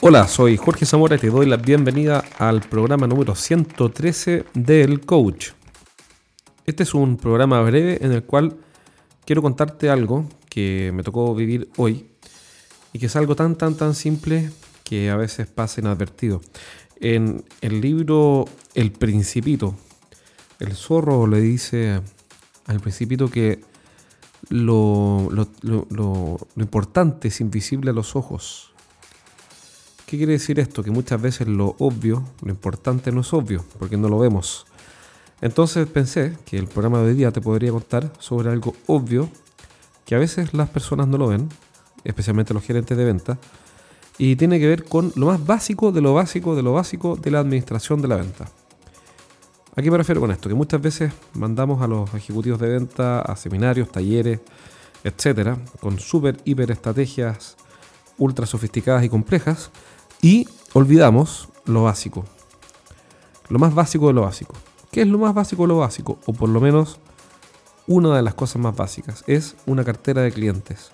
Hola, soy Jorge Zamora y te doy la bienvenida al programa número 113 del Coach. Este es un programa breve en el cual quiero contarte algo que me tocó vivir hoy y que es algo tan, tan, tan simple que a veces pasa inadvertido. En el libro El Principito, el zorro le dice al Principito que lo, lo, importante es invisible a los ojos. ¿Qué quiere decir esto? Que muchas veces lo obvio, lo importante no es obvio, porque no lo vemos. Entonces pensé que el programa de hoy día te podría contar sobre algo obvio que a veces las personas no lo ven, especialmente los gerentes de venta, y tiene que ver con lo más básico de lo básico de lo básico de la administración de la venta. ¿A qué me refiero con esto? Que muchas veces mandamos a los ejecutivos de venta a seminarios, talleres, etcétera, con súper, hiper estrategias ultra sofisticadas y complejas, y olvidamos lo básico. Lo más básico de lo básico. ¿Qué es lo más básico de lo básico? O por lo menos una de las cosas más básicas. Es una cartera de clientes.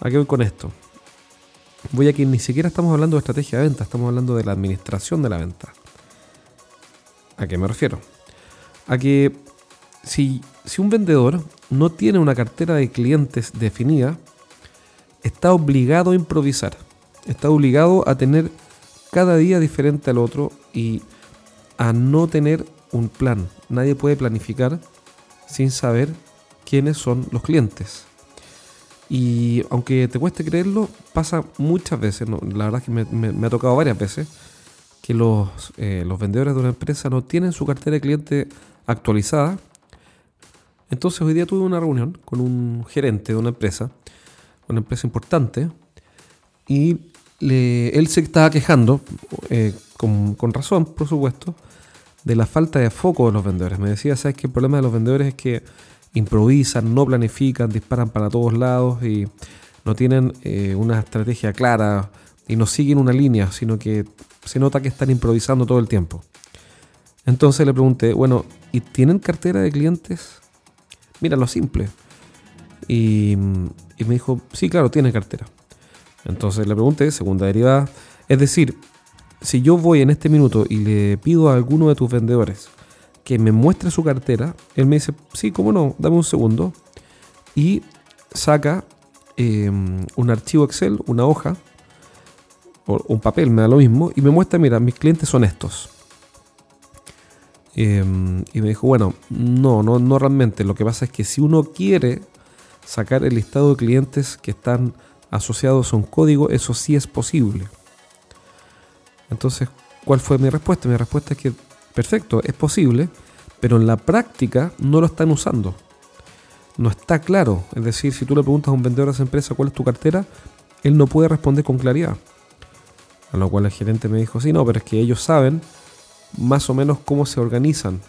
¿A qué voy con esto? Voy a que ni siquiera estamos hablando de estrategia de venta, estamos hablando de la administración de la venta. ¿A qué me refiero? A que si, si un vendedor no tiene una cartera de clientes definida, está obligado a improvisar. Está obligado a tener cada día diferente al otro y a no tener un plan. Nadie puede planificar sin saber quiénes son los clientes. Y aunque te cueste creerlo, pasa muchas veces, la verdad es que me, ha tocado varias veces, que los, eh, los vendedores de una empresa no tienen su cartera de cliente actualizada. Entonces hoy día tuve una reunión con un gerente de una empresa, una empresa importante, y él se estaba quejando, eh, con, razón, por supuesto, de la falta de foco de los vendedores. Me decía, ¿sabes que el problema de los vendedores es que improvisan, no planifican, disparan para todos lados y no tienen eh, una estrategia clara y no siguen una línea, sino que se nota que están improvisando todo el tiempo. Entonces le pregunté, bueno, ¿y tienen cartera de clientes? Mira, lo simple. Y, y me dijo, sí, claro, tiene cartera. Entonces le pregunté, segunda derivada, es decir, si yo voy en este minuto y le pido a alguno de tus vendedores que me muestre su cartera, él me dice, sí, cómo no, dame un segundo. Y saca em, un archivo Excel, una hoja, un papel, me da lo mismo, y me muestra, mira, mis clientes son estos. Em, y me dijo, bueno, no, no, no realmente. Lo que pasa es que si uno quiere sacar el listado de clientes que están asociados a un código, eso sí es posible. Entonces, ¿cuál fue mi respuesta? Mi respuesta es que, perfecto, es posible, pero en la práctica no lo están usando. No está claro. Es decir, si tú le preguntas a un vendedor de esa empresa cuál es tu cartera, él no puede responder con claridad. A lo cual el gerente me dijo, sí, no, pero es que ellos saben más o menos cómo se organizan.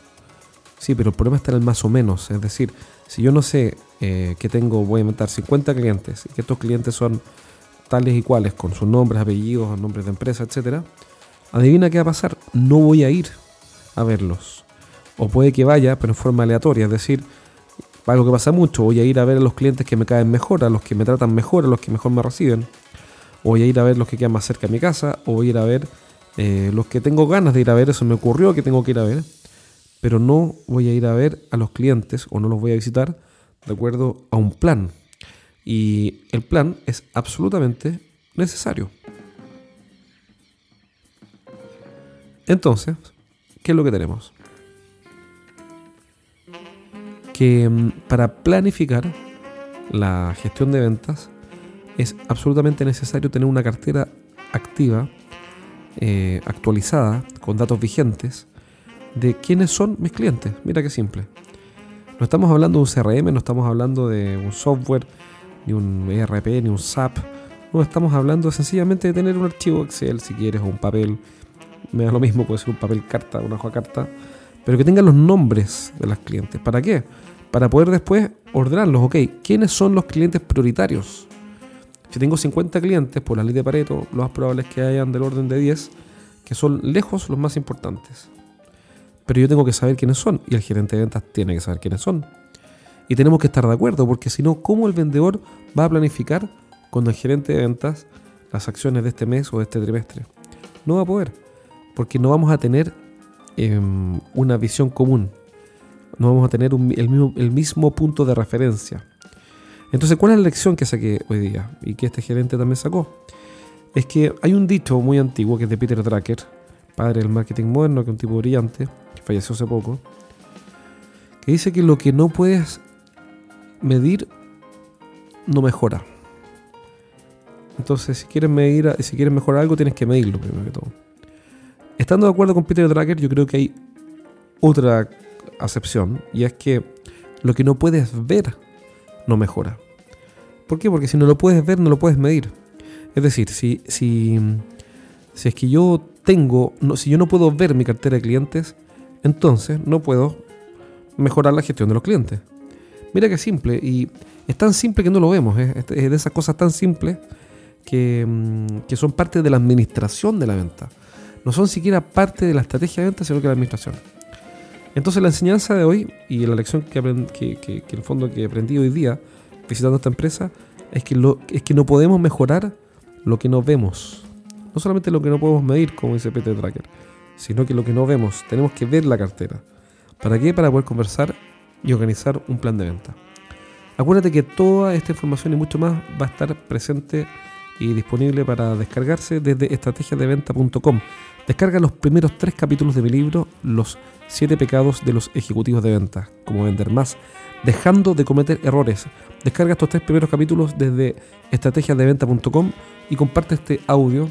Sí, pero el problema está en el más o menos. Es decir, si yo no sé eh, que tengo, voy a inventar 50 clientes y que estos clientes son tales y cuales, con sus nombres, apellidos, nombres de empresa, etc., adivina qué va a pasar. No voy a ir a verlos. O puede que vaya, pero en forma aleatoria. Es decir, algo que pasa mucho, voy a ir a ver a los clientes que me caen mejor, a los que me tratan mejor, a los que mejor me reciben. O voy a ir a ver los que quedan más cerca de mi casa, o voy a ir a ver eh, los que tengo ganas de ir a ver, eso me ocurrió que tengo que ir a ver. Pero no voy a ir a ver a los clientes o no los voy a visitar de acuerdo a un plan. Y el plan es absolutamente necesario. Entonces, ¿qué es lo que tenemos? Que mm, para planificar la gestión de ventas es absolutamente necesario tener una cartera activa, eh, actualizada, con datos vigentes, de quiénes son mis clientes. Mira qué simple. No estamos hablando de un CRM, no estamos hablando de un software ni un ERP, ni un SAP. No, estamos hablando sencillamente de tener un archivo Excel, si quieres, o un papel. Me da lo mismo, puede ser un papel carta, una hoja carta. Pero que tenga los nombres de los clientes. ¿Para qué? Para poder después ordenarlos. Ok, ¿quiénes son los clientes prioritarios? Si tengo 50 clientes, por la ley de Pareto, lo más probable es que hayan del orden de 10 que son lejos los más importantes. Pero yo tengo que saber quiénes son y el gerente de ventas tiene que saber quiénes son. Y tenemos que estar de acuerdo, porque si no, ¿cómo el vendedor va a planificar cuando el gerente de ventas las acciones de este mes o de este trimestre. No va a poder, porque no vamos a tener em, una visión común, no vamos a tener el, mismo, el mismo punto de referencia. Entonces, ¿cuál es la lección que saqué hoy día y que este gerente también sacó? Es que hay un dicho muy antiguo que es de Peter Drucker, padre del marketing moderno, que es un tipo brillante, falleció hace poco, que dice que lo que no puedes medir no mejora. Entonces, si quieres medir, si quieres mejorar algo, tienes que medirlo primero que todo. Estando de acuerdo con Peter Drucker, yo creo que hay otra acepción, y es que lo que no puedes ver no mejora. ¿Por qué? Porque si no lo puedes ver, no lo puedes medir. Es decir, si, si, si es que yo tengo, si yo no puedo ver mi cartera de clientes, entonces no puedo mejorar la gestión de los clientes. Mira qué simple, y es tan simple que no lo vemos, ¿eh? es de esas cosas tan simples que, mm, que, son parte de la administración de la venta. No son siquiera parte de la estrategia de venta, sino que la administración. Entonces la enseñanza de hoy y la lección que, que, en el fondo que aprendí hoy día visitando esta empresa es que, es que no podemos mejorar lo que no vemos. No solamente lo que no podemos medir, como dice Peter Tracker, sino que lo que no vemos. Tenemos que ver la cartera. ¿Para qué? Para poder conversar y organizar un plan de venta. Acuérdate que toda esta información y mucho más va a estar presente y disponible para descargarse desde estrategiasdeventa.com. Descarga los primeros tres capítulos de mi libro, Los siete pecados de los ejecutivos de venta, cómo vender más, dejando de cometer errores. Descarga estos tres primeros capítulos desde estrategiasdeventa.com y comparte este audio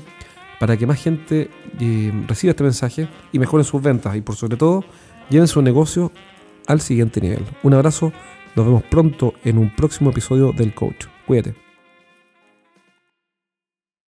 para que más gente eh, reciba este mensaje y mejore sus ventas y por sobre todo lleven su negocio al siguiente nivel. Un abrazo, nos vemos pronto en un próximo episodio del Coach. Cuídate.